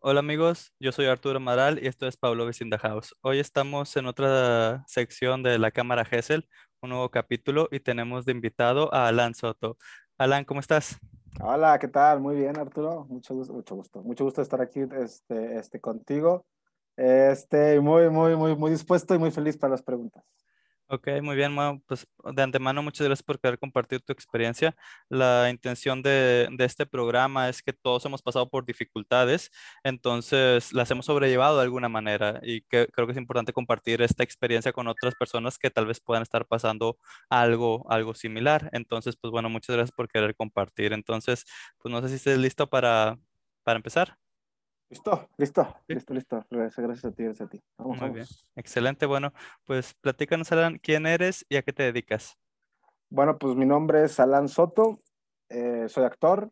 Hola amigos, yo soy Arturo Maral y esto es Pablo in the House. Hoy estamos en otra sección de la Cámara Gesell, un nuevo capítulo y tenemos de invitado a Alan Soto. Alan, ¿cómo estás? Hola, ¿qué tal? Muy bien, Arturo. Mucho gusto, mucho gusto. Mucho gusto estar aquí este, este, contigo. Este, muy, muy, muy, muy dispuesto y muy feliz para las preguntas. Ok, muy bien, pues de antemano muchas gracias por querer compartir tu experiencia. La intención de, este programa es que todos hemos pasado por dificultades, entonces las hemos sobrellevado de alguna manera y que, creo que es importante compartir esta experiencia con otras personas que tal vez puedan estar pasando algo, algo similar. Entonces, pues bueno, muchas gracias por querer compartir. Entonces, pues no sé si estés listo para, para empezar. Listo, listo, listo, listo. Gracias a ti, gracias a ti. Vamos, Muy bien. Excelente. Bueno, pues platícanos, Alan, quién eres y a qué te dedicas. Bueno, pues mi nombre es Alan Soto. Eh, soy actor.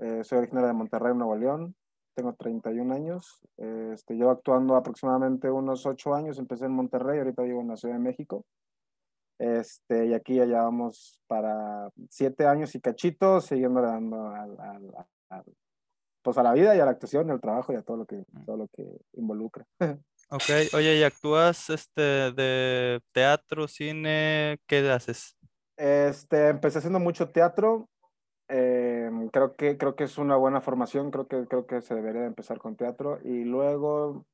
Eh, soy originario de Monterrey, Nuevo León. Tengo 31 años. Eh, este, llevo actuando aproximadamente unos 8 años. Empecé en Monterrey, ahorita vivo en la Ciudad de México. Este, y aquí ya llevamos para 7 años y cachito, siguiendo dando al, al pues a la vida y a la actuación, al trabajo y a todo lo que, mm. todo lo que involucra. Ok, oye, ¿y actúas este, de teatro, cine? ¿Qué haces? Este, empecé haciendo mucho teatro. Em, creo, que, creo que es una buena formación, creo que, creo que se debería empezar con teatro. Y luego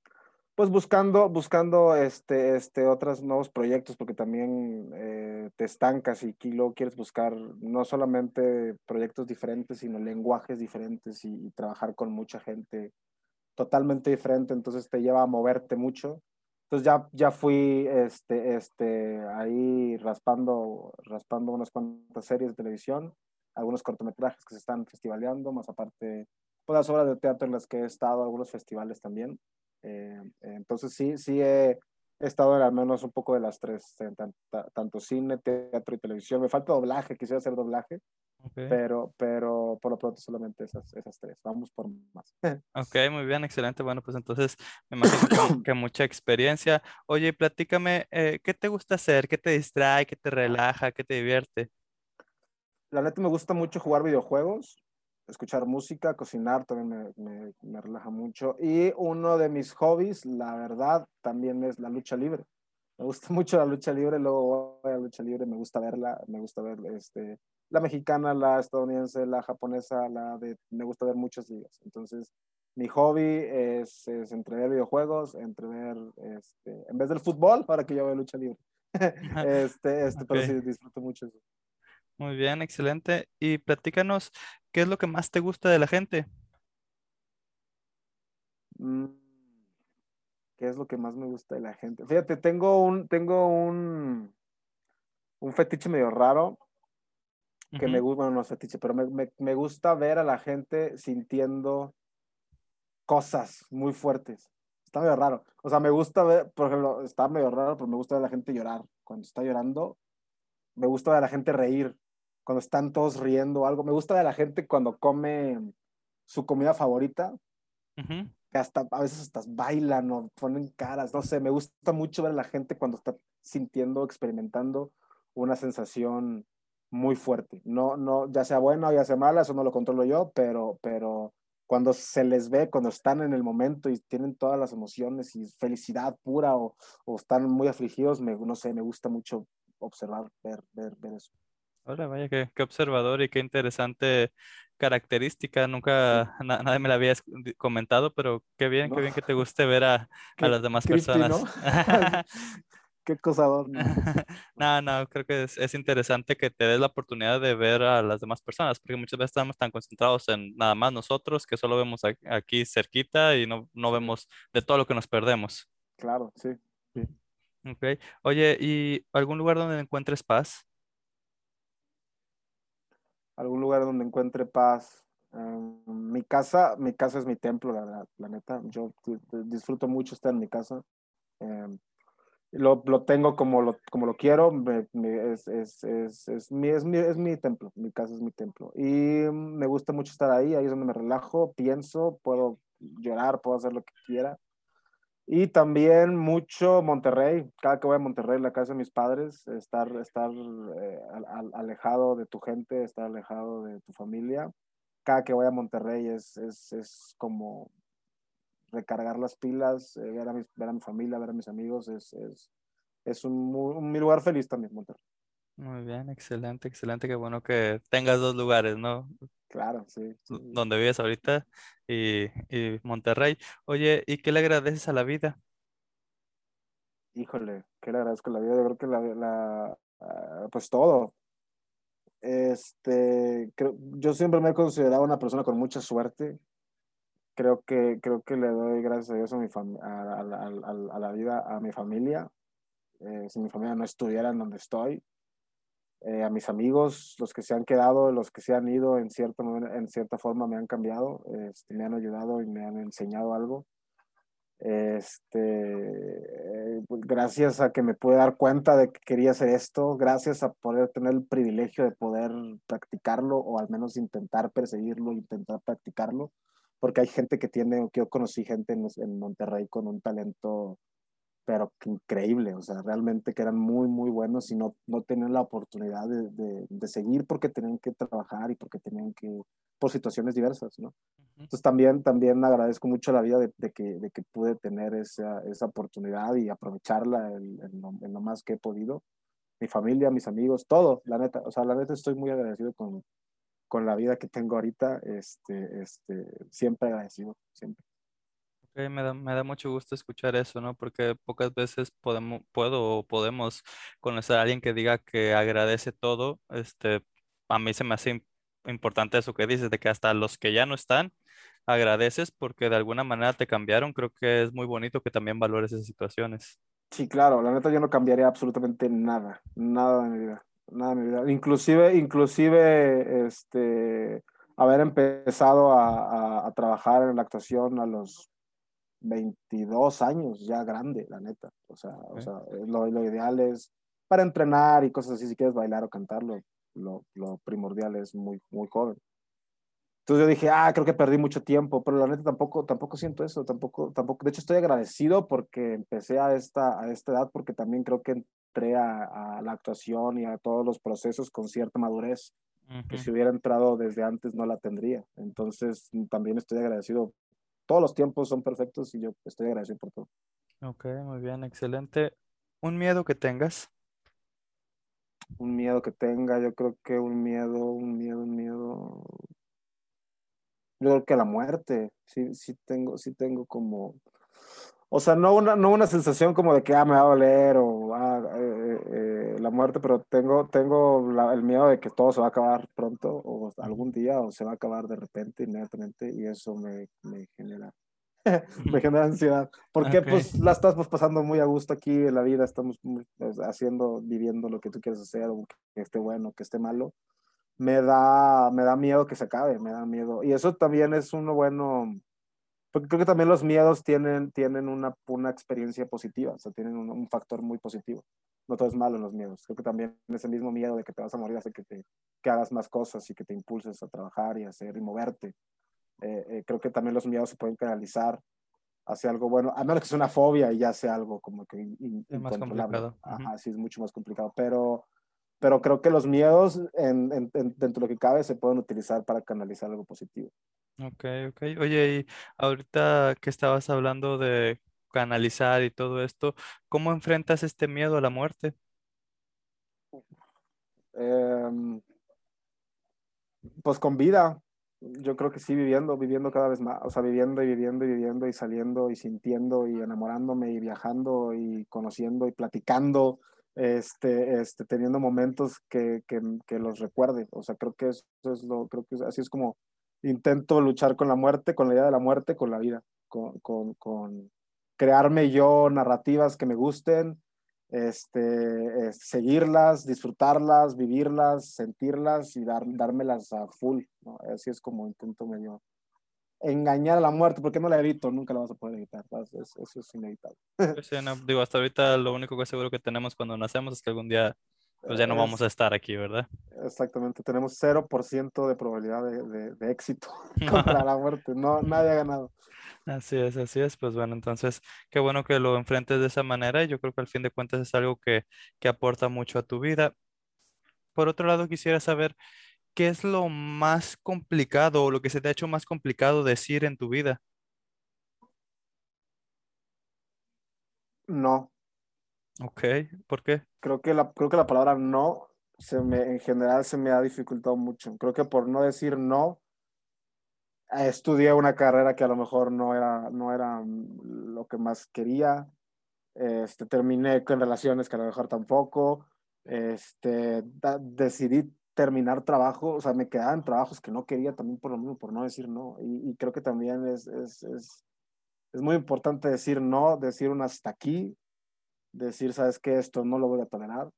pues buscando, buscando este, este, otros nuevos proyectos, porque también eh, te estancas y luego quieres buscar no solamente proyectos diferentes, sino lenguajes diferentes y, trabajar con mucha gente totalmente diferente, entonces te lleva a moverte mucho. Entonces ya, ya fui este, este, ahí raspando, raspando unas cuantas series de televisión, algunos cortometrajes que se están festivaleando, más aparte, todas las obras de teatro en las que he estado, algunos festivales también. Eh, entonces sí, sí he, estado en al menos un poco de las tres, tanto cine, teatro y televisión. Me falta doblaje, quisiera hacer doblaje, pero, pero por lo pronto solamente esas, esas tres. Vamos por más. Ok, muy bien, excelente. Bueno, pues entonces me imagino que, mucha experiencia. Oye, platícame, eh, ¿qué te gusta hacer? ¿Qué te distrae? ¿Qué te relaja? ¿Qué te divierte? La neta me gusta mucho jugar videojuegos escuchar música, cocinar también me, me, relaja mucho. Y uno de mis hobbies, la verdad, también es la lucha libre. Me gusta mucho la lucha libre, luego voy a la lucha libre, me gusta verla, me gusta ver este, la mexicana, la estadounidense, la japonesa, la de, me gusta ver muchas ligas. Entonces, mi hobby es, es entre ver videojuegos, entre ver, este, en vez del fútbol, ahora que yo veo lucha libre. este, este, pero sí, disfruto mucho eso. Muy bien, excelente. Y platícanos, ¿qué es lo que más te gusta de la gente? Mm, ¿Qué es lo que más me gusta de la gente? Fíjate, tengo un, tengo un, un fetiche medio raro que me gusta, bueno, no fetiche, pero me, me, gusta ver a la gente sintiendo cosas muy fuertes. Está medio raro. O sea, me gusta ver, por ejemplo, está medio raro, pero me gusta ver a la gente llorar. Cuando está llorando, me gusta ver a la gente reír cuando están todos riendo o algo. Me gusta de la gente cuando come su comida favorita, que hasta a veces hasta bailan o ponen caras, no sé, me gusta mucho ver a la gente cuando está sintiendo, experimentando una sensación muy fuerte. No, no, ya sea buena o ya sea mala, eso no lo controlo yo, pero, pero cuando se les ve, cuando están en el momento y tienen todas las emociones y felicidad pura o, o están muy afligidos, me, no sé, me gusta mucho observar, ver, ver, ver eso. Hola, vaya, qué, observador y qué interesante característica. Nunca nadie me la había comentado, pero qué bien, qué bien que te guste ver a, las demás personas. qué cosador. No, no, creo que es, interesante que te des la oportunidad de ver a las demás personas, porque muchas veces estamos tan concentrados en nada más nosotros que solo vemos aquí cerquita y no, no vemos de todo lo que nos perdemos. Claro, sí. sí. Ok. Oye, ¿y algún lugar donde encuentres paz? Algún lugar donde encuentre paz. Em, mi casa, mi casa es mi templo, la, la neta. Yo disfruto mucho estar en mi casa. Em, lo, lo, tengo como lo, como lo quiero, es, es, es, es, mi, es, mi, es mi templo, mi casa es mi templo. Y me gusta mucho estar ahí, ahí es donde me relajo, pienso, puedo llorar, puedo hacer lo que quiera. Y también mucho Monterrey. Cada que voy a Monterrey, la casa de mis padres, estar, estar eh, alejado de tu gente, estar alejado de tu familia. cada que voy a Monterrey es, es, es como recargar las pilas, eh, ver, a mi, ver a mi familia, ver a mis amigos, es, es, es un, un, mi lugar feliz también, Monterrey. Muy bien, excelente, excelente, qué bueno que tengas dos lugares, ¿no? Claro, sí. sí. Donde vives ahorita y, y Monterrey. Oye, ¿y qué le agradeces a la vida? Híjole, ¿qué le agradezco a la vida? Yo creo que la, la uh, pues todo. Este, creo, yo siempre me he considerado una persona con mucha suerte. Creo que, creo que le doy gracias a Dios a, mi a, a, la vida, a mi familia. Eh, si mi familia no estuviera en donde estoy, eh, a mis amigos, los que se han quedado, los que se han ido, en cierta, en cierta forma me han cambiado, este, me han ayudado y me han enseñado algo. Este, eh, gracias a que me pude dar cuenta de que quería hacer esto, gracias a poder tener el privilegio de poder practicarlo o al menos intentar perseguirlo, intentar practicarlo, porque hay gente que tiene, yo conocí gente en, en Monterrey con un talento pero increíble, o sea, realmente que eran muy, muy buenos y no, no tenían la oportunidad de, de, de, seguir porque tenían que trabajar y porque tenían que, por situaciones diversas, ¿no? Entonces también, también agradezco mucho la vida de, de que, de que pude tener esa, esa oportunidad y aprovecharla en, en, lo, en, lo, más que he podido. Mi familia, mis amigos, todo, la neta, o sea, la neta estoy muy agradecido con, con la vida que tengo ahorita, este, este, siempre agradecido, siempre. Okay, me, da, me da mucho gusto escuchar eso, ¿no? Porque pocas veces podemos, puedo o podemos conocer a alguien que diga que agradece todo. Este, a mí se me hace importante eso que dices, de que hasta los que ya no están, agradeces porque de alguna manera te cambiaron. Creo que es muy bonito que también valores esas situaciones. Sí, claro, la neta yo no cambiaría absolutamente nada, nada de mi vida, nada de mi vida. Inclusive, inclusive, este, haber empezado a, a, a trabajar en la actuación a los 22 años, ya grande, la neta. O sea, okay. o sea lo, lo, ideal es para entrenar y cosas así, si quieres bailar o cantarlo, lo, lo, primordial es muy, muy joven. Entonces yo dije, ah, creo que perdí mucho tiempo, pero la neta tampoco, tampoco siento eso, tampoco, tampoco, de hecho estoy agradecido porque empecé a esta, a esta edad, porque también creo que entré a, a la actuación y a todos los procesos con cierta madurez, uh -huh. que si hubiera entrado desde antes no la tendría. Entonces también estoy agradecido todos los tiempos son perfectos y yo estoy agradecido por todo. Ok, muy bien, excelente. ¿Un miedo que tengas? Un miedo que tenga, yo creo que un miedo, un miedo, un miedo. Yo creo que la muerte, sí, sí tengo, sí tengo como, o sea, no una, no una sensación como de que ah, me va a doler o ah, eh, eh, la muerte, pero tengo, tengo la, el miedo de que todo se va a acabar pronto o algún día o se va a acabar de repente, inmediatamente, y eso me, me genera. me genera ansiedad, porque okay. pues la estás pues, pasando muy a gusto aquí en la vida, estamos pues, haciendo, viviendo lo que tú quieres hacer, que esté bueno, que esté malo, me da, me da miedo que se acabe, me da miedo, y eso también es uno bueno, porque creo que también los miedos tienen, tienen una, una experiencia positiva, o sea, tienen un, un, factor muy positivo. No todo es malo en los miedos. Creo que también ese mismo miedo de que te vas a morir hace que, te, que hagas más cosas y que te impulses a trabajar y a hacer y moverte. Eh, eh, creo que también los miedos se pueden canalizar hacia algo bueno, a menos que sea una fobia y ya sea algo como que in, es más complicado. Ajá, sí, es mucho más complicado. Pero, pero creo que los miedos, en, en, en, dentro de lo que cabe, se pueden utilizar para canalizar algo positivo. Ok, ok. Oye, y ahorita que estabas hablando de canalizar y todo esto, ¿cómo enfrentas este miedo a la muerte? Eh, pues con vida. Yo creo que sí, viviendo, viviendo cada vez más, o sea, viviendo y viviendo y viviendo y saliendo y sintiendo y enamorándome y viajando y conociendo y platicando, este, este, teniendo momentos que, que, que los recuerde. O sea, creo que eso es lo, creo que así es como, intento luchar con la muerte, con la idea de la muerte, con la vida, con, con, con crearme yo narrativas que me gusten, este, seguirlas, disfrutarlas, vivirlas, sentirlas y dar, dármelas a full. Así es como intento medio engañar a la muerte, porque no la evito, nunca la vas a poder evitar, eso, eso es inevitable. Sí, no, digo, hasta ahorita lo único que seguro que tenemos cuando nacemos es que algún día pues ya no vamos a estar aquí, ¿verdad? Exactamente, tenemos 0% de probabilidad de, de, de éxito contra la muerte, no, nadie ha ganado. Así es, así es, pues bueno, entonces qué bueno que lo enfrentes de esa manera y yo creo que al fin de cuentas es algo que, que aporta mucho a tu vida. Por otro lado, quisiera saber ¿qué es lo más complicado o lo que se te ha hecho más complicado decir en tu vida? No, Ok, ¿por qué? creo que la, creo que la palabra no se me, en general se me ha dificultado mucho. Creo que por no decir no, eh, estudié una carrera que a lo mejor no era, no era mm, lo que más quería. Este, terminé con relaciones que a lo mejor tampoco. Este, da- decidí terminar trabajo, o sea, me quedaban trabajos que no quería también por lo mismo, por no decir no. Y, y creo que también es, es, es, es muy importante decir no, decir un hasta aquí, decir, sabes que esto no lo voy a tolerar,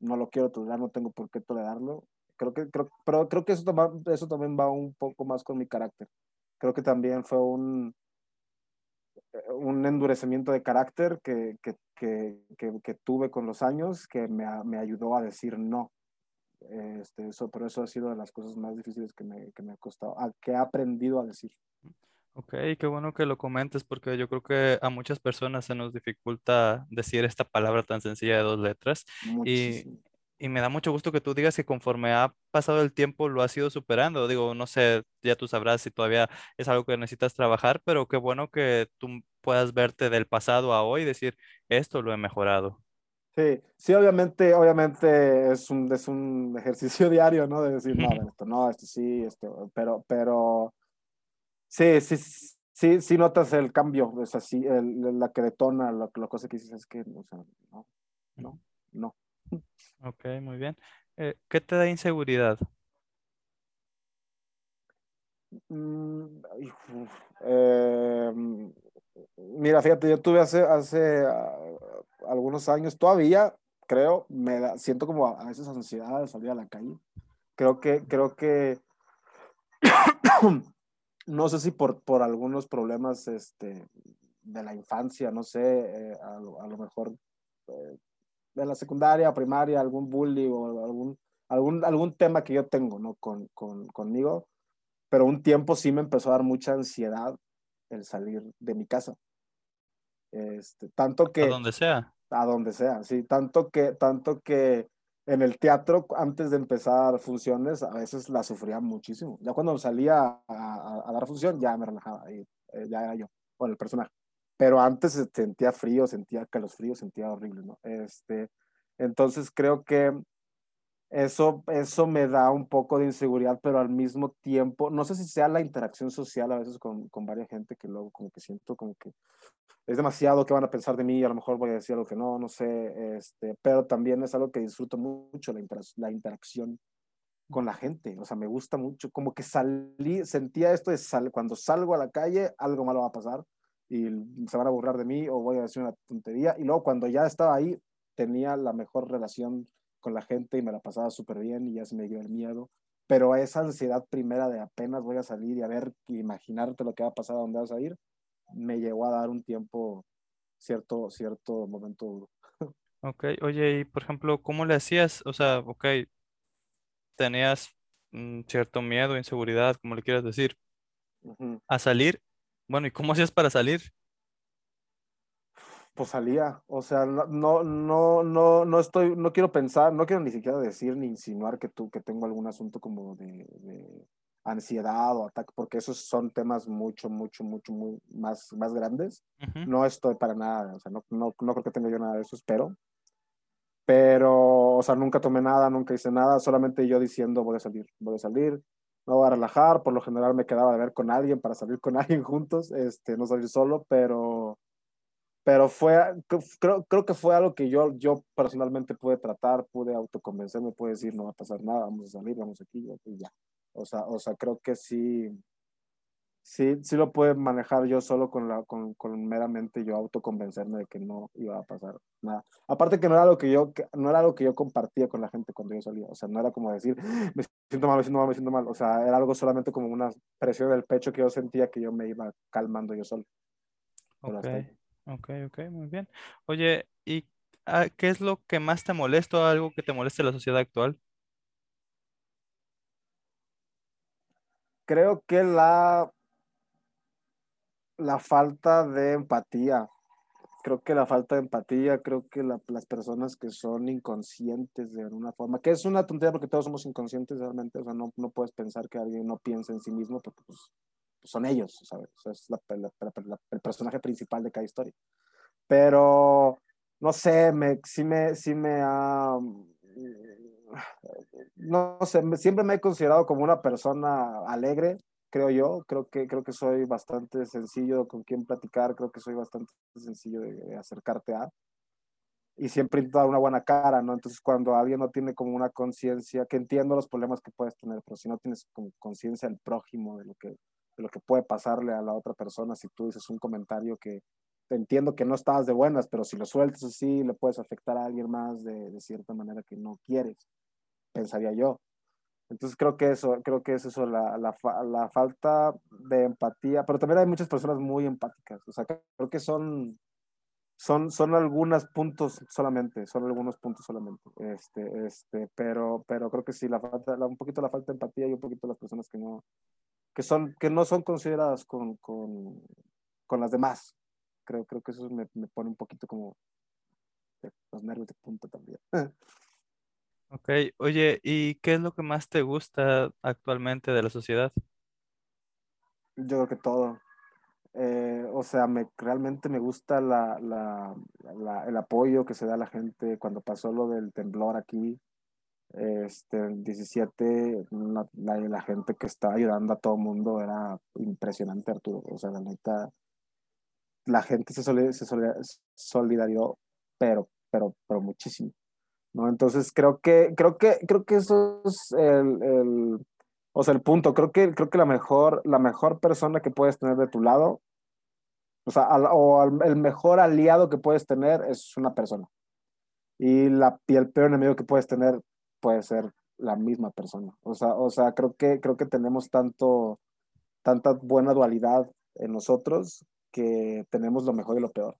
no lo quiero tolerar, no tengo por qué tolerarlo. Creo que, creo, pero creo que eso, eso también va un poco más con mi carácter. Creo que también fue un, un endurecimiento de carácter que, que, que, que, tuve con los años que me, me ayudó a decir no. Este, eso, pero eso ha sido de las cosas más difíciles que me, que me ha costado, a, que he aprendido a decir Ok, qué bueno que lo comentes porque yo creo que a muchas personas se nos dificulta decir esta palabra tan sencilla de dos letras y, y me da mucho gusto que tú digas que conforme ha pasado el tiempo lo has ido superando. Digo, no sé, ya tú sabrás si todavía es algo que necesitas trabajar, pero qué bueno que tú puedas verte del pasado a hoy y decir, esto lo he mejorado. Sí, sí, obviamente, obviamente es un, es un ejercicio diario, ¿no? De decir, no, esto no, esto sí, esto, pero, pero sí, sí, sí, sí notas el cambio, es así, el, la que detona, la, la cosa que dices es que, o sea, no, no, no. Ok, muy bien. Eh, ¿qué te da inseguridad? Mm, eh, mira, fíjate, yo tuve hace, hace ah, algunos años, todavía creo, me da, siento como a, veces ansiedad de salir a la calle. Creo que, creo que, no sé si por, por algunos problemas este, de la infancia, no sé, eh, a, lo- a lo mejor eh, de la secundaria, primaria, algún bully o algún, algún, algún tema que yo tengo, ¿no? Con, con, conmigo, pero un tiempo sí me empezó a dar mucha ansiedad el salir de mi casa. Este, tanto A que, donde sea. a donde sea, sí, tanto que, tanto que en el teatro, antes de empezar funciones, a veces la sufría muchísimo. Ya cuando salía a, a- a dar función, ya me relajaba, y, eh, ya era yo, o el personaje. Pero antes se- sentía frío, sentía que los fríos, sentía horrible, ¿no? Este, entonces creo que eso, eso me da un poco de inseguridad, pero al mismo tiempo, no sé si sea la interacción social a veces con, con varias gente que luego como que siento como que es demasiado que van a pensar de mí, a lo mejor voy a decir algo que no, no sé, este, pero también es algo que disfruto mucho, la, intera la interacción con la gente, o sea, me gusta mucho, como que salí, sentía esto de cuando salgo a la calle, algo malo va a pasar y se van a burlar de mí o voy a decir una tontería, y luego cuando ya estaba ahí, tenía la mejor relación con la gente y me la pasaba súper bien y ya se me dio el miedo, pero esa ansiedad primera de apenas voy a salir y a ver, imaginarte lo que va a pasar, a dónde vas a ir, me llegó a dar un tiempo, cierto, cierto momento duro. Ok, oye, y por ejemplo, ¿cómo le hacías? O sea, ok, tenías mm, cierto miedo, inseguridad, como le quieras decir, a salir. Bueno, ¿y cómo hacías para salir? Pues salía, o sea, no, no, no, no, estoy, no quiero pensar, no quiero ni siquiera decir ni insinuar que tú, que tengo algún asunto como de, de ansiedad o ataque, porque esos son temas mucho, mucho, mucho, muy más, más grandes. No estoy para nada, o sea, no, no, no creo que tenga yo nada de eso, espero. Pero, o sea, nunca tomé nada, nunca hice nada, solamente yo diciendo voy a salir, voy a salir, me voy a relajar, por lo general me quedaba de ver con alguien para salir con alguien juntos, este, no salir solo, pero, pero fue, creo, creo que fue algo que yo, yo personalmente pude tratar, pude autoconvencerme, pude decir no va a pasar nada, vamos a salir, vamos aquí y ya. O sea, o sea, creo que sí, sí, sí lo pude manejar yo solo con, la, con, con meramente yo autoconvencerme de que no iba a pasar nada. Aparte que no era algo que yo, no era algo que yo compartía con la gente cuando yo salía. O sea, no era como decir, me siento mal, me siento mal, me siento mal. O sea, era algo solamente como una presión del pecho que yo sentía que yo me iba calmando yo solo. Pero Ok, ok, muy bien. Oye, ¿y ah, qué es lo que más te molesta o algo que te moleste la sociedad actual? Creo que la, la falta de empatía creo que la falta de empatía, creo que las personas que son inconscientes de alguna forma, que es una tontería porque todos somos inconscientes realmente, o sea, no, no puedes pensar que alguien no piense en sí mismo porque pues son ellos, ¿sabes? O sea, es el personaje principal de cada historia. Pero, no sé, me, sí, me, sí me ha... No sé, siempre me he considerado como una persona alegre, creo yo. Creo que, creo que soy bastante sencillo con quien platicar, creo que soy bastante sencillo de, acercarte a. Y siempre dar una buena cara, ¿no? Entonces, cuando alguien no tiene como una conciencia, que entiendo los problemas que puedes tener, pero si no tienes como conciencia del prójimo, de lo, que, de lo que puede pasarle a la otra persona, si tú dices un comentario que entiendo que no estabas de buenas, pero si lo sueltas así, le puedes afectar a alguien más de, de cierta manera que no quieres, pensaría yo. Entonces creo que eso, creo que es eso, la, la, la, falta de empatía, pero también hay muchas personas muy empáticas, o sea, creo que son, son, son algunos puntos solamente, son algunos puntos solamente, este, este, pero, pero creo que sí, la falta, un poquito la falta de empatía y un poquito las personas que no, que son, que no son consideradas con, con, con las demás, creo, creo que eso me, me pone un poquito como los nervios de punta también. Ok, oye, ¿y qué es lo que más te gusta actualmente de la sociedad? Yo creo que todo. Eh, o sea, me, realmente me gusta la, la, la, el apoyo que se da a la gente cuando pasó lo del temblor aquí. Este, el 17, la, la, gente que estaba ayudando a todo mundo era impresionante, Arturo. O sea, la neta, la gente se, se solidarizó, pero, pero, pero muchísimo. ¿no? Entonces creo que, creo que, creo que eso es el, el, o sea, el punto. Creo que, creo que la mejor, la mejor persona que puedes tener de tu lado, o sea, o el mejor aliado que puedes tener es una persona. Y, la, y el peor enemigo que puedes tener puede ser la misma persona. O sea, o sea creo, que, creo que tenemos tanto, tanta buena dualidad en nosotros que tenemos lo mejor y lo peor.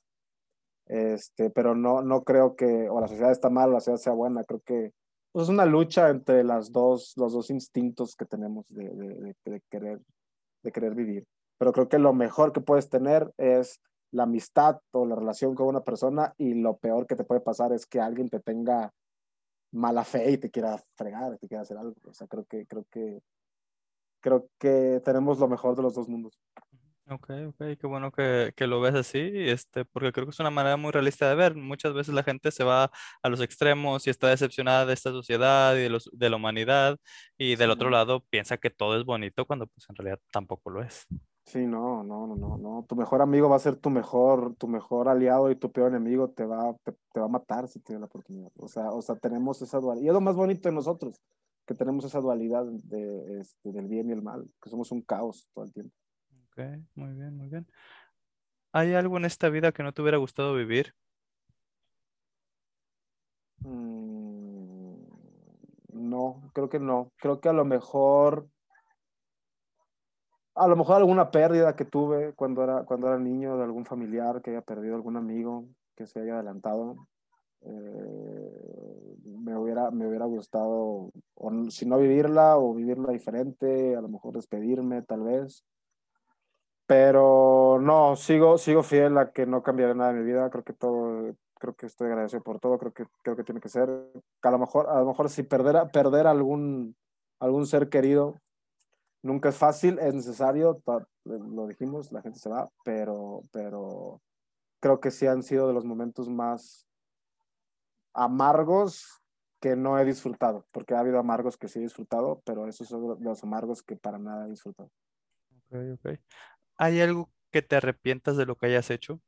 Este, pero no, no creo que o la sociedad está mal o la sociedad sea buena. Creo que pues, es una lucha entre las dos, los dos instintos que tenemos de, de, de, querer, de querer vivir. Pero creo que lo mejor que puedes tener es la amistad o la relación con una persona y lo peor que te puede pasar es que alguien te tenga mala fe y te quiera fregar, te quiera hacer algo. O sea, creo que, creo que, creo que tenemos lo mejor de los dos mundos. Ok, ok, qué bueno que, que, lo ves así, este, porque creo que es una manera muy realista de ver. Muchas veces la gente se va a los extremos y está decepcionada de esta sociedad y de, los, de la humanidad, y del otro lado piensa que todo es bonito cuando pues en realidad tampoco lo es. Sí, no, no, no, no, no. Tu mejor amigo va a ser tu mejor, tu mejor aliado y tu peor enemigo te va, te, te va a matar si tiene la oportunidad. O sea, o sea, tenemos esa dualidad. Y es lo más bonito de nosotros, que tenemos esa dualidad de, este, del bien y el mal, que somos un caos todo el tiempo muy bien, muy bien. ¿Hay algo en esta vida que no te hubiera gustado vivir? Mm, no, creo que no. Creo que a lo mejor, a lo mejor alguna pérdida que tuve cuando era, cuando era niño de algún familiar que haya perdido algún amigo que se haya adelantado. Eh, me, hubiera, me hubiera gustado, o, si no vivirla o vivirla diferente, a lo mejor despedirme tal vez. Pero no, sigo, sigo fiel a que no cambiaré nada en mi vida. Creo que todo, creo que estoy agradecido por todo. Creo que, creo que tiene que ser. a lo mejor, a lo mejor si perder, perder algún, algún ser querido nunca es fácil, es necesario. Lo dijimos, la gente se va, pero, pero creo que sí han sido de los momentos más amargos que no he disfrutado, porque ha habido amargos que sí he disfrutado, pero esos son los amargos que para nada he disfrutado. Ok, ok. ¿Hay algo que te arrepientas de lo que hayas hecho?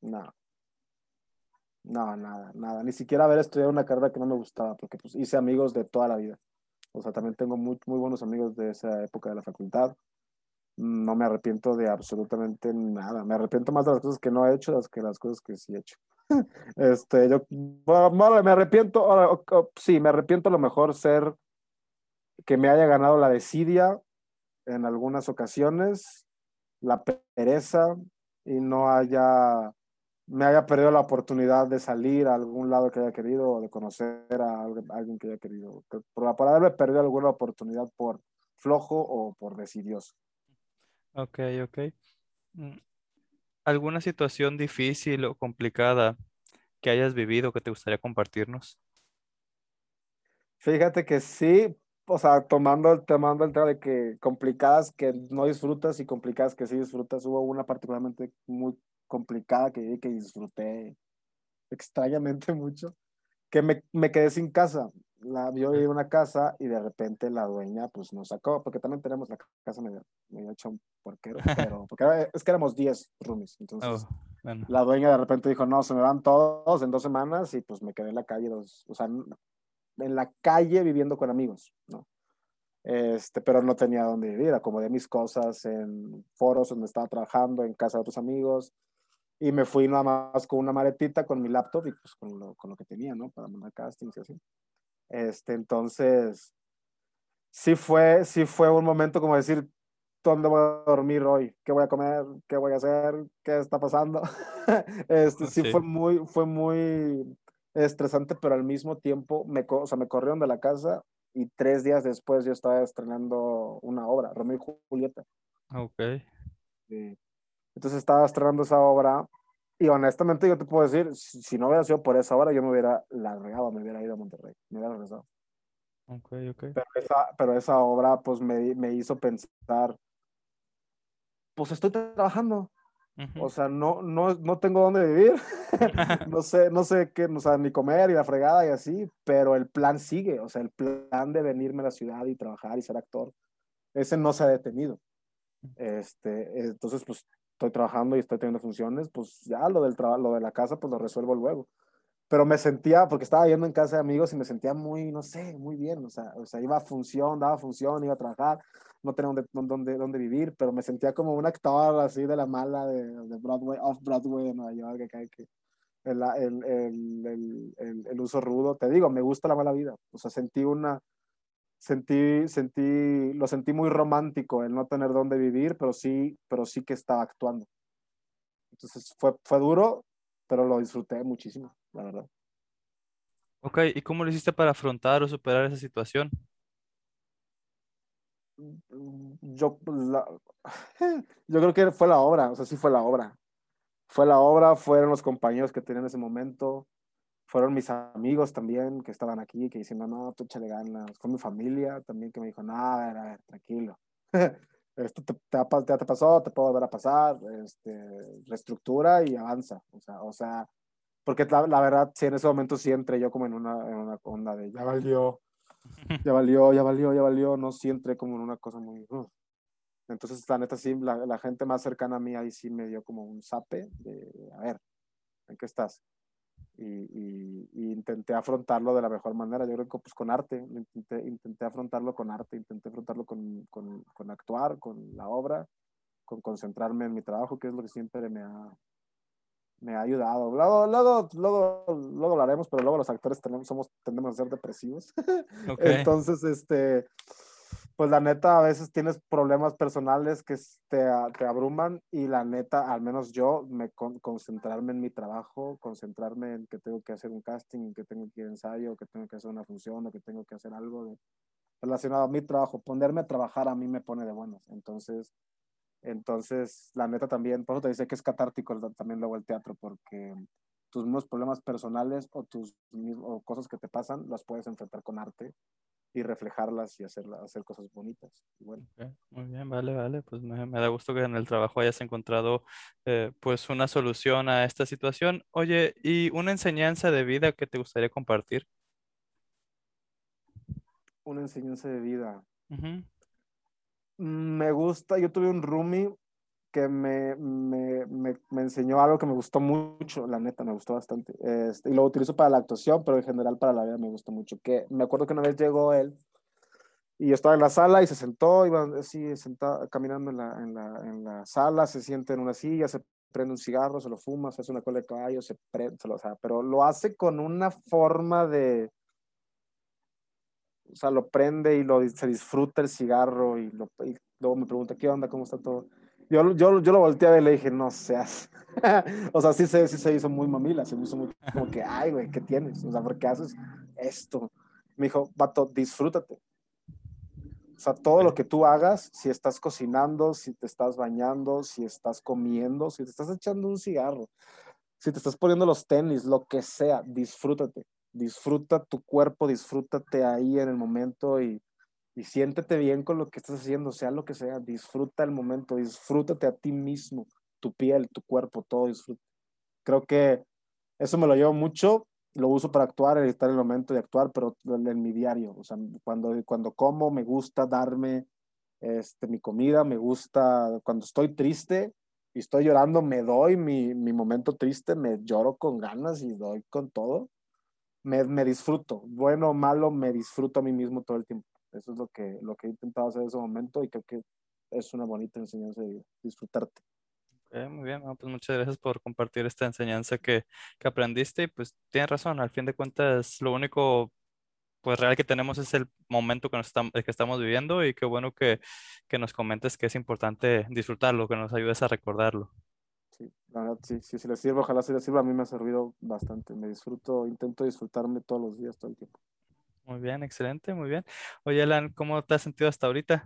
No. No, nada, nada. Ni siquiera haber estudiado una carrera que no me gustaba, porque pues hice amigos de toda la vida. O sea, también tengo muy, muy buenos amigos de esa época de la facultad. No me arrepiento de absolutamente nada. Me arrepiento más de las cosas que no he hecho que las cosas que sí he hecho. Este, yo, bueno, me arrepiento, sí, me arrepiento a lo mejor ser que me haya ganado la desidia en algunas ocasiones, la pereza y no haya, me haya perdido la oportunidad de salir a algún lado que haya querido o de conocer a alguien que haya querido. Por, por haberme perdido alguna oportunidad por flojo o por decidioso. Ok, ok. Mm. ¿Alguna situación difícil o complicada que hayas vivido que te gustaría compartirnos? Fíjate que sí, o sea, tomando, tomando el tema de que complicadas que no disfrutas y complicadas que sí disfrutas, hubo una particularmente muy complicada que, que disfruté extrañamente mucho, que me, me quedé sin casa. La, yo vivía en una casa y de repente la dueña pues nos sacó, porque también tenemos la casa medio, medio hecho un porquero, pero porque es que éramos 10 roomies, entonces Oh, bueno, la dueña de repente dijo, no, se me van todos en dos semanas y pues me quedé en la calle dos, o sea, en la calle viviendo con amigos, ¿no? Este, pero no tenía dónde vivir, acomodé mis cosas en foros donde estaba trabajando, en casa de otros amigos, y me fui nada más con una maletita, con mi laptop y pues con lo, con lo que tenía, ¿no? Para mandar castings y así. Este, entonces, sí fue, sí fue un momento como decir, ¿dónde voy a dormir hoy? ¿Qué voy a comer? ¿Qué voy a hacer? ¿Qué está pasando? este, sí, Sí. fue muy, fue muy estresante, pero al mismo tiempo me, o sea, me corrieron de la casa y tres días después yo estaba estrenando una obra, Romeo y Julieta. ok. Eh, Entonces estaba estrenando esa obra y honestamente yo te puedo decir, si, si no hubiera sido por esa obra, yo me hubiera largado, me hubiera ido a Monterrey, me hubiera regresado. Ok, ok. Pero esa, pero esa obra pues me, me hizo pensar, pues estoy trabajando, Ujú. o sea, no, no, no tengo dónde vivir, no sé, no sé qué, o sea, ni comer y la fregada y así, pero el plan sigue, o sea, el plan de venirme a la ciudad y trabajar y ser actor, ese no se ha detenido. Este, entonces, pues estoy trabajando y estoy teniendo funciones, pues ya lo del trabajo, lo de la casa, pues lo resuelvo luego. Pero me sentía, porque estaba yendo en casa de amigos y me sentía muy, no sé, muy bien, o sea, o sea iba a función, daba función, iba a trabajar, no tenía dónde, dónde, dónde vivir, pero me sentía como un actor así de la mala de, de Broadway, off Broadway de Nueva York, que cae que el, el, el, el uso rudo, te digo, me gusta la mala vida, o sea, sentí una, sentí, sentí, lo sentí muy romántico el no tener dónde vivir, pero sí, pero sí que estaba actuando. Entonces fue, fue duro, pero lo disfruté muchísimo, la verdad. Ok, ¿y cómo lo hiciste para afrontar o superar esa situación? Yo, la, yo creo que fue la obra, o sea, sí fue la obra. Fue la obra, fueron los compañeros que tenía en ese momento, fueron mis amigos también que estaban aquí, que diciendo, no, tú échale ganas. Fue mi familia también que me dijo, no, a ver, a ver, tranquilo. Esto te, te, ya te pasó, te puede volver a pasar, este, reestructura y avanza. O sea, o sea porque la, la verdad, sí, en ese momento sí entré yo como en una, en una onda de, ya valió, ya valió, ya valió, ya valió, no sí entré como en una cosa muy... Uh. Entonces, la neta, sí, la, la, gente más cercana a mí ahí sí me dio como un zape de, a ver, ¿en qué estás? Y, y, y, intenté afrontarlo de la mejor manera. Yo creo que pues con arte, intenté, intenté afrontarlo con arte, intenté afrontarlo con, con, con, actuar, con la obra, con concentrarme en mi trabajo, que es lo que siempre me ha, me ha ayudado. Luego, luego, luego, luego hablaremos, pero luego los actores tenemos, somos, tendemos a ser depresivos. Okay. Entonces, este, pues la neta, a veces tienes problemas personales que te, te abruman y la neta, al menos yo, me con, concentrarme en mi trabajo, concentrarme en que tengo que hacer un casting, que tengo que ir a ensayo, que tengo que hacer una función o que tengo que hacer algo de, relacionado a mi trabajo, ponerme a trabajar a mí me pone de buenas. Entonces, entonces, la neta también, por eso te dice que es catártico también luego el teatro, porque tus mismos problemas personales o tus o cosas que te pasan las puedes enfrentar con arte y reflejarlas y hacer, hacer cosas bonitas. Y bueno. okay. Muy bien, vale, vale. Pues me, me, da gusto que en el trabajo hayas encontrado eh, pues una solución a esta situación. Oye, ¿y una enseñanza de vida que te gustaría compartir? Una enseñanza de vida. Uh -huh. Me gusta, yo tuve un roomie que me, me, me, me, enseñó algo que me gustó mucho, la neta, me gustó bastante. Este, y lo utilizo para la actuación, pero en general para la vida me gusta mucho. Que me acuerdo que una vez llegó él y yo estaba en la sala y se sentó, iba así sentado, caminando en la, en, la, en la sala, se sienta en una silla, se prende un cigarro, se lo fuma, se hace una cola de caballo, se prende, se lo, o sea, pero lo hace con una forma de, o sea, lo prende y lo, se disfruta el cigarro y, lo, y luego me pregunta, ¿qué onda? ¿Cómo está todo? Yo, yo, yo lo volteé a ver y le dije, no seas. o sea, sí se, sí se hizo muy mamila, se me hizo muy como que, ay, güey, ¿qué tienes? O sea, ¿por qué haces esto? Me dijo, vato, disfrútate. O sea, todo lo que tú hagas, si estás cocinando, si te estás bañando, si estás comiendo, si te estás echando un cigarro, si te estás poniendo los tenis, lo que sea, disfrútate. Disfruta tu cuerpo, disfrútate ahí en el momento y, y siéntete bien con lo que estás haciendo, sea lo que sea. Disfruta el momento, disfrútate a ti mismo, tu piel, tu cuerpo, todo disfruta. Creo que eso me lo llevo mucho, lo uso para actuar, estar en el momento de actuar, pero en, mi diario. O sea, cuando, cuando como, me gusta darme este, mi comida, me gusta, cuando estoy triste y estoy llorando, me doy mi, mi momento triste, me lloro con ganas y doy con todo. Me, me disfruto, bueno o malo, me disfruto a mí mismo todo el tiempo. Eso es lo que, lo que he intentado hacer en ese momento y creo que es una bonita enseñanza de disfrutarte. Muy bien, pues muchas gracias por compartir esta enseñanza que, que aprendiste y pues tienes razón, al fin de cuentas lo único pues real que tenemos es el momento que, nos estamos, que estamos viviendo y qué bueno que, que nos comentes que es importante disfrutarlo, que nos ayudes a recordarlo. Sí, la verdad, sí, sí, si les sirve, ojalá si les sirva, a mí me ha servido bastante. Me disfruto, intento disfrutarme todos los días, todo el tiempo. Muy bien, excelente, muy bien. Oye, Alan, ¿cómo te has sentido hasta ahorita?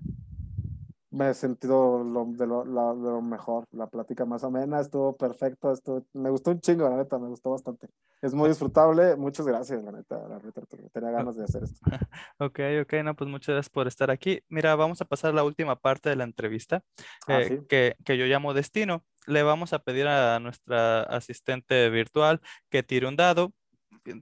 Me he sentido lo, de, lo, la- de lo mejor, la plática más amena, estuvo perfecto, estuvo, me gustó un chingo, la neta, me gustó bastante. Es muy disfrutable, muchas gracias, la neta, la neta, tenía ganas de hacer esto. Ok, ok, no, pues muchas gracias por estar aquí. Mira, vamos a pasar a la última parte de la entrevista, Ah, eh, sí, que, que yo llamo destino. Le vamos a pedir a nuestra asistente virtual que tire un dado.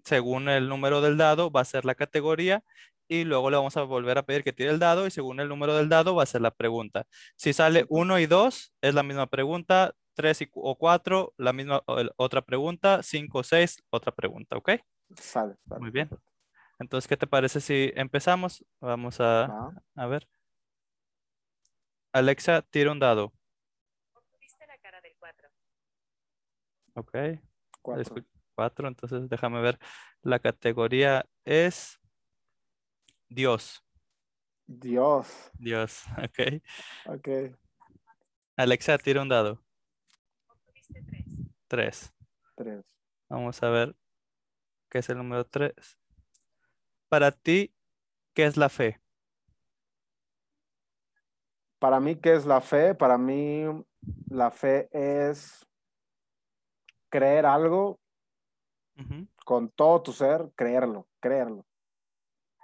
Según el número del dado, va a ser la categoría. Y luego le vamos a volver a pedir que tire el dado y según el número del dado va a ser la pregunta. Si sale Súper. 1 y 2, es la misma pregunta. 3 y, cu- o 4, la misma otra pregunta. 5 o 6, otra pregunta, ¿ok? sale, sale, Muy bien. Entonces, ¿qué te parece si empezamos? Vamos a, a ver. Alexa, tira un dado. Obtuviste la cara del 4. Ok. cuatro. Escu- Cuatro, entonces déjame ver. La categoría es Dios. Dios, Dios, ok. ok, Alexa, tira un dado. Obtuviste 3. Tres. tres. Vamos a ver qué es el número tres. Para ti, ¿qué es la fe? Para mí, ¿qué es la fe? Para mí, la fe es creer algo Ujú, con todo tu ser, creerlo, creerlo.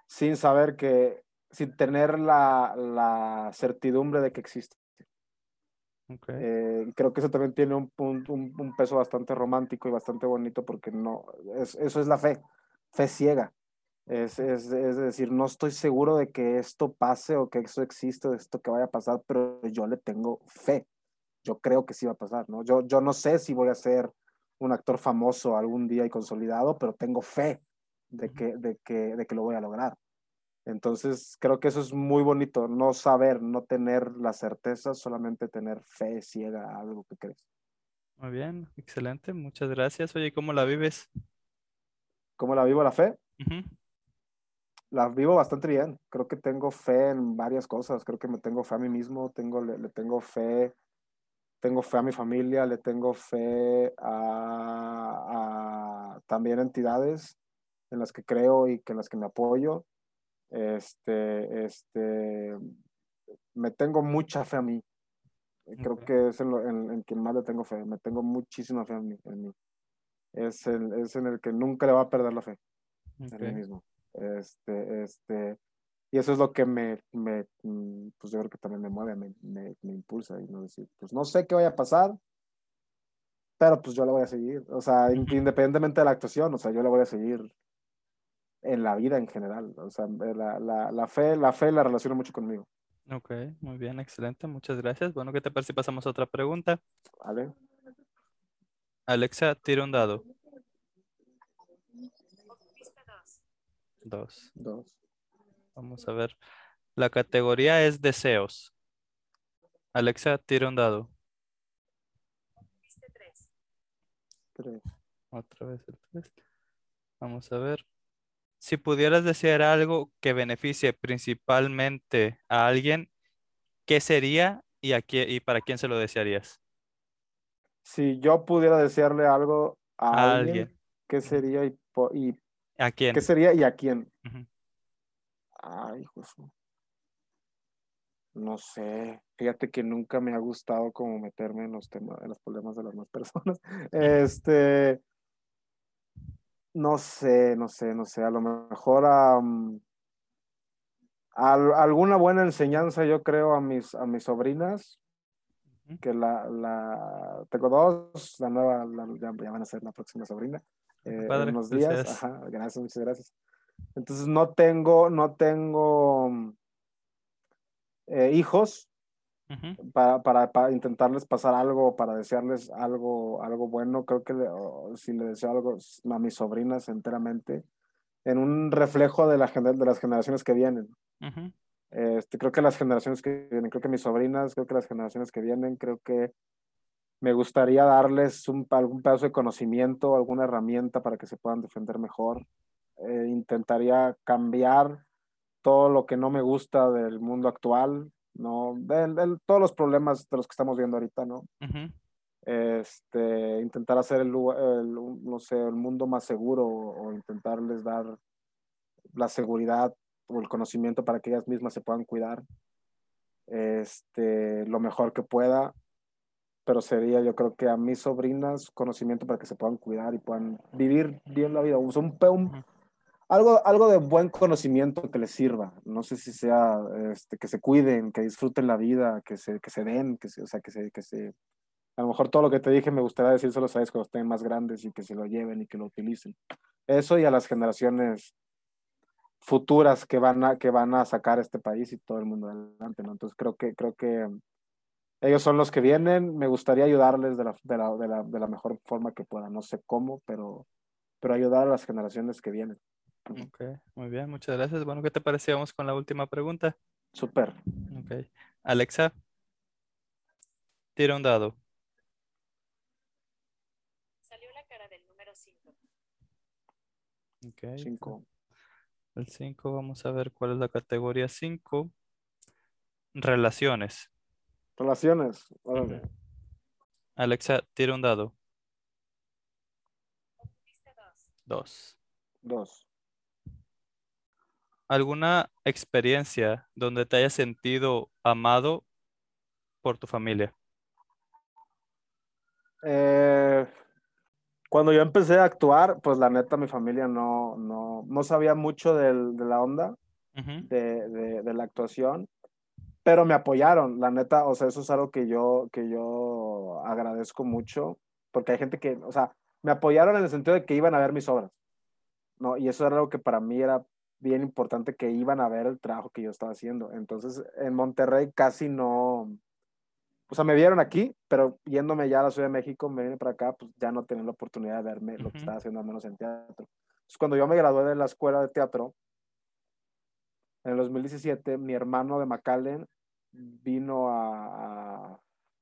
Sin saber que, sin tener la, la certidumbre de que existe. ok, Eh, creo que eso también tiene un, un, un- un peso bastante romántico y bastante bonito porque no, es, eso es la fe, fe ciega. Es, es, es decir, no estoy seguro de que esto pase o que eso existe, de esto que vaya a pasar, pero yo le tengo fe. Yo creo que sí va a pasar, ¿no? Yo, yo no sé si voy a ser un actor famoso algún día y consolidado, pero tengo fe de que, de que, de que lo voy a lograr. Entonces, creo que eso es muy bonito, no saber, no tener la certeza, solamente tener fe ciega a algo que crees. Muy bien, excelente, muchas gracias. Oye, ¿cómo la vives? ¿Cómo la vivo la fe? Ujú, La vivo bastante bien. Creo que tengo fe en varias cosas. Creo que me tengo fe a mí mismo, tengo, le, le tengo fe, tengo fe a mi familia, le tengo fe a, a también entidades en las que creo y que en las que me apoyo. Este, este, me tengo mucha fe a mí. Creo que es en, lo- en, en quien más le tengo fe. Me tengo muchísima fe en mí. En mí. Es, el, es en el que nunca le va a perder la fe, en mí mismo. Este, este, y eso es lo que me, me mm, pues yo creo que también me mueve, me, me, me impulsa y no decir, pues no sé qué vaya a pasar, pero pues yo la voy a seguir. O sea, independientemente de la actuación, o sea, yo la voy a seguir en la vida en general. O sea, la, la, la fe, la fe la relaciono mucho conmigo. Ok, muy bien, excelente, muchas gracias. Bueno, ¿qué te parece si pasamos a otra pregunta? ¿Vale? Alexa, tira un dado. Obtuviste 2. Dos. Dos. Vamos a ver. La categoría es deseos. Alexa, tira un dado. Obtuviste 3. Tres. Otra vez el tres. Vamos a ver. Si pudieras desear algo que beneficie principalmente a alguien, ¿qué sería y, a quién, y para quién se lo desearías? Si yo pudiera desearle algo a A alguien, alguien. ¿qué sería y, po- y ¿A quién? qué sería y a quién? Ay, su- No sé, fíjate que nunca me ha gustado como meterme en los temas, en los problemas de las demás personas. Este, no sé, no sé, no sé, a lo mejor alguna buena enseñanza yo creo a mis, a mis sobrinas, que la, la, tengo dos, la nueva, la- ya, ya van a ser la próxima sobrina, eh, en padre, unos días, ajá, gracias, muchas gracias. Entonces no tengo, no tengo eh, hijos, para, para, para intentarles pasar algo, para desearles algo, algo bueno. Creo que le- si le deseo algo a mis sobrinas enteramente, en un reflejo de, la, de las generaciones que vienen. Este, creo que las generaciones que vienen, creo que mis sobrinas, creo que las generaciones que vienen, creo que me gustaría darles un, algún pedazo de conocimiento, alguna herramienta para que se puedan defender mejor. Eh, intentaría cambiar todo lo que no me gusta del mundo actual, ¿no? De, de todos los problemas de los que estamos viendo ahorita, ¿no? ujú, Este, intentar hacer el, lugar- el, no sé, el mundo más seguro o, o intentarles dar la seguridad o el conocimiento para que ellas mismas se puedan cuidar este, lo mejor que pueda, pero sería yo creo que a mis sobrinas conocimiento para que se puedan cuidar y puedan vivir bien la vida, o sea, un, un-. Algo, algo de buen conocimiento que les sirva. No sé si sea este, que se cuiden, que disfruten la vida, que se, que se den, que se, o sea, que se, que se. A lo mejor todo lo que te dije me gustaría decírselo a cuando estén más grandes y que se lo lleven y que lo utilicen. Eso y a las generaciones futuras que van a, que van a sacar este país y todo el mundo adelante, ¿no? Entonces creo que, creo que ellos son los que vienen. Me gustaría ayudarles de la, de la, de la, de la mejor forma que pueda. No sé cómo, pero, pero ayudar a las generaciones que vienen. Ok, muy bien, muchas gracias. Bueno, ¿qué te parecía? Vamos con la última pregunta. Súper. Ok. Alexa, tira un dado. Salió la cara del número 5. Ok. Cinco. El 5, vamos a ver cuál es la categoría 5. Relaciones. Relaciones. órale. Alexa, tira un dado. Obtuviste 2. 2. ¿Alguna experiencia donde te hayas sentido amado por tu familia? Eh, cuando yo empecé a actuar, pues la neta mi familia no, no, no sabía mucho del- de la onda Ujú, de, de- de la actuación, pero me apoyaron, la neta, o sea, eso es algo que yo, que yo agradezco mucho, porque hay gente que, o sea, me apoyaron en el sentido de que iban a ver mis obras, ¿no? Y eso era algo que para mí era bien importante, que iban a ver el trabajo que yo estaba haciendo. Entonces, en Monterrey casi no, o sea, me vieron aquí, pero yéndome ya a la Ciudad de México, me vine para acá, pues ya no tenían la oportunidad de verme lo que estaba haciendo, al menos en teatro. Entonces, cuando yo me gradué de la escuela de teatro, en el 2017, mi hermano de McAllen vino a,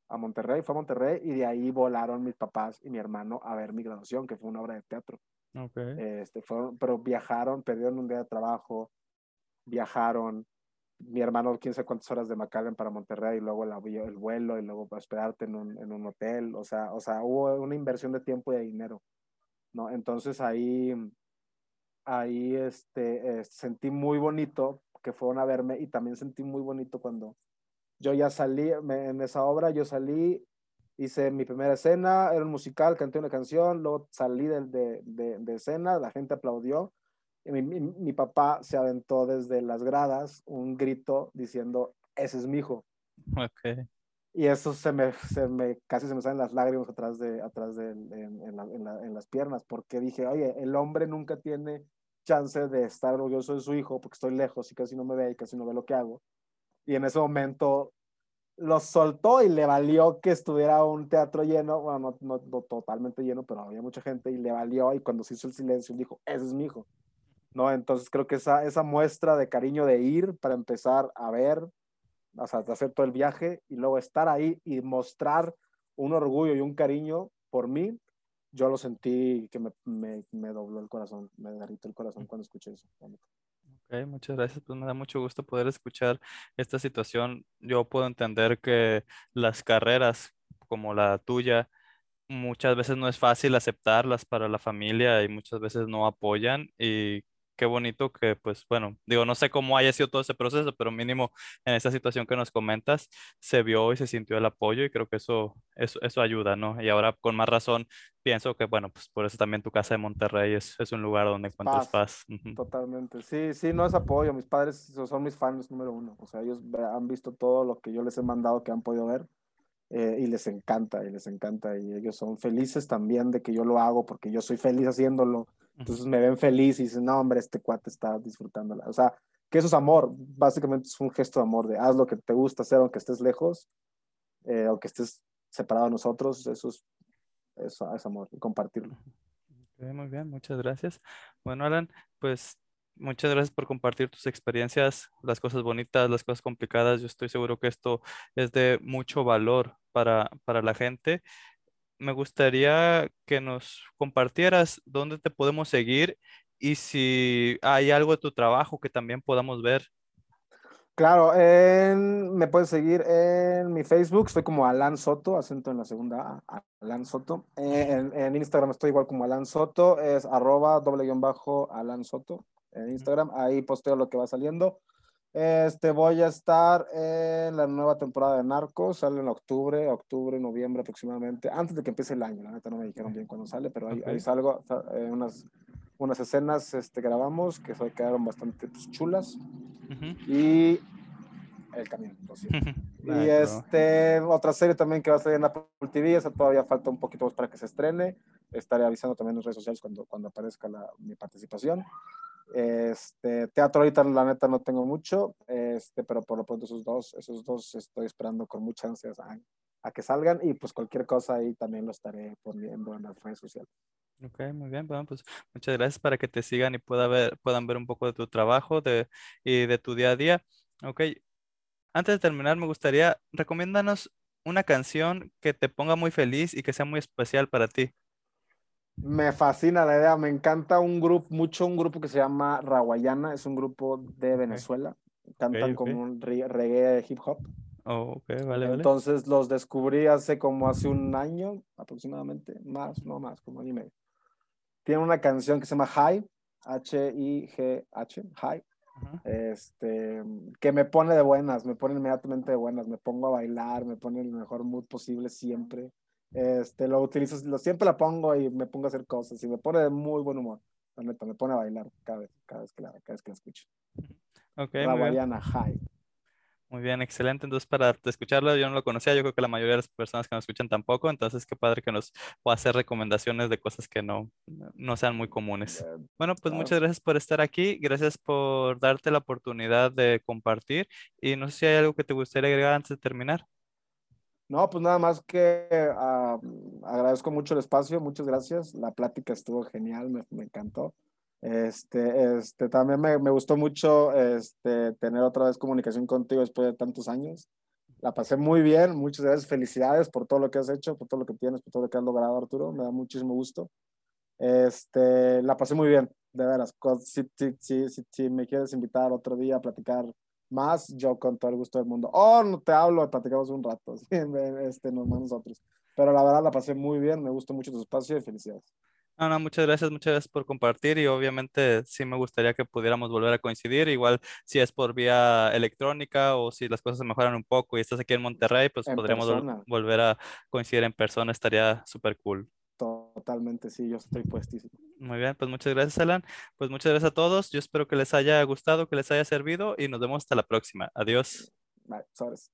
a Monterrey, fue a Monterrey, y de ahí volaron mis papás y mi hermano a ver mi graduación, que fue una obra de teatro. Ok. Este, fueron, pero viajaron, perdieron un día de trabajo, viajaron. Mi hermano, quién sabe cuántas horas de McAllen para Monterrey, y luego el, el vuelo, y luego hospedarte en un, en un hotel. O sea, o sea, hubo una inversión de tiempo y de dinero. ¿no? Entonces ahí, ahí este, eh, sentí muy bonito que fueron a verme y también sentí muy bonito cuando yo ya salí, me- en esa obra yo salí, hice mi primera escena, era un musical, canté una canción, luego salí de, de, de, de escena, la gente aplaudió, y mi, mi, mi papá se aventó desde las gradas un grito diciendo, ese es mi hijo. Ok. Y eso se me, se me casi se me salen las lágrimas atrás de, atrás de, en, en, la, en, la, en las piernas, porque dije, oye, el hombre nunca tiene chance de estar orgulloso de su hijo porque estoy lejos y casi no me ve y casi no ve lo que hago. Y en ese momento lo soltó y le valió que estuviera un teatro lleno, bueno, no, no, no totalmente lleno, pero había mucha gente y le valió y cuando se hizo el silencio dijo, ese es mi hijo. ¿No? Entonces creo que esa, esa muestra de cariño de ir para empezar a ver, o sea, de hacer todo el viaje y luego estar ahí y mostrar un orgullo y un cariño por mí, yo lo sentí que me, me, me dobló el corazón, me derritió el corazón cuando escuché eso. Muchas gracias. Pues me da mucho gusto poder escuchar esta situación. Yo puedo entender que las carreras como la tuya muchas veces no es fácil aceptarlas para la familia y muchas veces no apoyan y qué bonito que, pues bueno, digo, no sé cómo haya sido todo ese proceso, pero mínimo en esta situación que nos comentas, se vio y se sintió el apoyo y creo que eso, eso, eso ayuda, ¿no? Y ahora con más razón pienso que, bueno, pues por eso también tu casa de Monterrey es, es un lugar donde encuentras paz. Ujú. Totalmente. Sí, sí, no es apoyo. Mis padres son mis fans número uno. O sea, ellos han visto todo lo que yo les he mandado que han podido ver eh, y les encanta, y les encanta. Y ellos son felices también de que yo lo hago porque yo soy feliz haciéndolo. Entonces me ven feliz y dicen, no, hombre, este cuate está disfrutándola. O sea, que eso es amor. Básicamente es un gesto de amor de haz lo que te gusta hacer aunque estés lejos, eh, aunque estés separado de nosotros. Eso es, eso es amor y compartirlo. Muy bien, muchas gracias. Bueno, Alan, pues muchas gracias por compartir tus experiencias, las cosas bonitas, las cosas complicadas. Yo estoy seguro que esto es de mucho valor para, para la gente. Me gustaría que nos compartieras dónde te podemos seguir y si hay algo de tu trabajo que también podamos ver. Claro, en- me puedes seguir en mi Facebook, estoy como Alan Soto, acento en la segunda Alan Soto. En, en Instagram estoy igual como Alan Soto, es arroba doble guion bajo Alan Soto en Instagram, ahí posteo lo que va saliendo. Este, voy a estar en la nueva temporada de Narcos, sale en octubre, octubre, noviembre aproximadamente, antes de que empiece el año, la neta no me dijeron bien cuándo sale, pero ahí, ahí Ok. salgo, sa- eh, unas, unas escenas este, grabamos que se quedaron bastante pues, chulas Ujú. y el camión, hay Y este, otra serie también que va a salir en Apple TV, esa todavía falta un poquito más para que se estrene. Estaré avisando también en redes sociales cuando, cuando aparezca la, mi participación. Este, teatro ahorita la neta no tengo mucho, este, pero por lo pronto esos dos, esos dos estoy esperando con muchas ansias a, que salgan y pues cualquier cosa ahí también lo estaré poniendo en las redes sociales. Ok, muy bien. Bueno, pues muchas gracias para que te sigan y puedan ver un poco de tu trabajo de, y de tu día a día. Ok, antes de terminar, me gustaría, recomiéndanos una canción que te ponga muy feliz y que sea muy especial para ti. Me fascina la idea, me encanta un grupo, mucho un grupo que se llama Rawayana, es un grupo de Venezuela, cantan como un re- reggae hip hop. Oh, vale, vale. Entonces los descubrí hace como hace un año aproximadamente, más, no más, como año y medio. Tiene una canción que se llama High, H-I-G-H, High, Ajá. este, que me pone de buenas, me pone inmediatamente de buenas, me pongo a bailar, me pone el mejor mood posible siempre. Este, lo utilizo, lo, siempre la pongo y me pongo a hacer cosas y me pone de muy buen humor. La neta, me pone a bailar cada vez, cada vez que la, cada vez que la escucho. Ok, muy bien. High. Muy bien, excelente. Entonces, para escucharlo, yo no lo conocía, yo creo que la mayoría de las personas que nos escuchan tampoco, entonces qué padre que nos pueda hacer recomendaciones de cosas que no, no sean muy comunes. Bueno, pues muchas gracias por estar aquí, gracias por darte la oportunidad de compartir y no sé si hay algo que te gustaría agregar antes de terminar. No, pues nada más que ah, agradezco mucho el espacio, muchas gracias. La plática estuvo genial, me, me encantó. Este, este, también me, me gustó mucho este, tener otra vez comunicación contigo después de tantos años. La pasé muy bien, muchas gracias, felicidades por todo lo que has hecho, por todo lo que tienes, por todo lo que has logrado, Arturo. Me da muchísimo gusto. Este, la pasé muy bien, de veras. Si, si, si, si me quieres invitar otro día a platicar más, yo con todo el gusto del mundo. Oh, no te hablo, platicamos un rato, sí, este, nosotros. Pero la verdad la pasé muy bien, me gustó mucho tu espacio y felicidades. No, no, muchas gracias, muchas gracias por compartir y obviamente sí me gustaría que pudiéramos volver a coincidir, igual si es por vía electrónica o si las cosas se mejoran un poco y estás aquí en Monterrey, pues En podríamos vol- volver a coincidir en persona, estaría súper cool. Totalmente, sí, yo estoy puestísimo. Muy bien, pues muchas gracias, Alan. Pues muchas gracias a todos. Yo espero que les haya gustado, que les haya servido y nos vemos hasta la próxima. Adiós. Bye, sobres.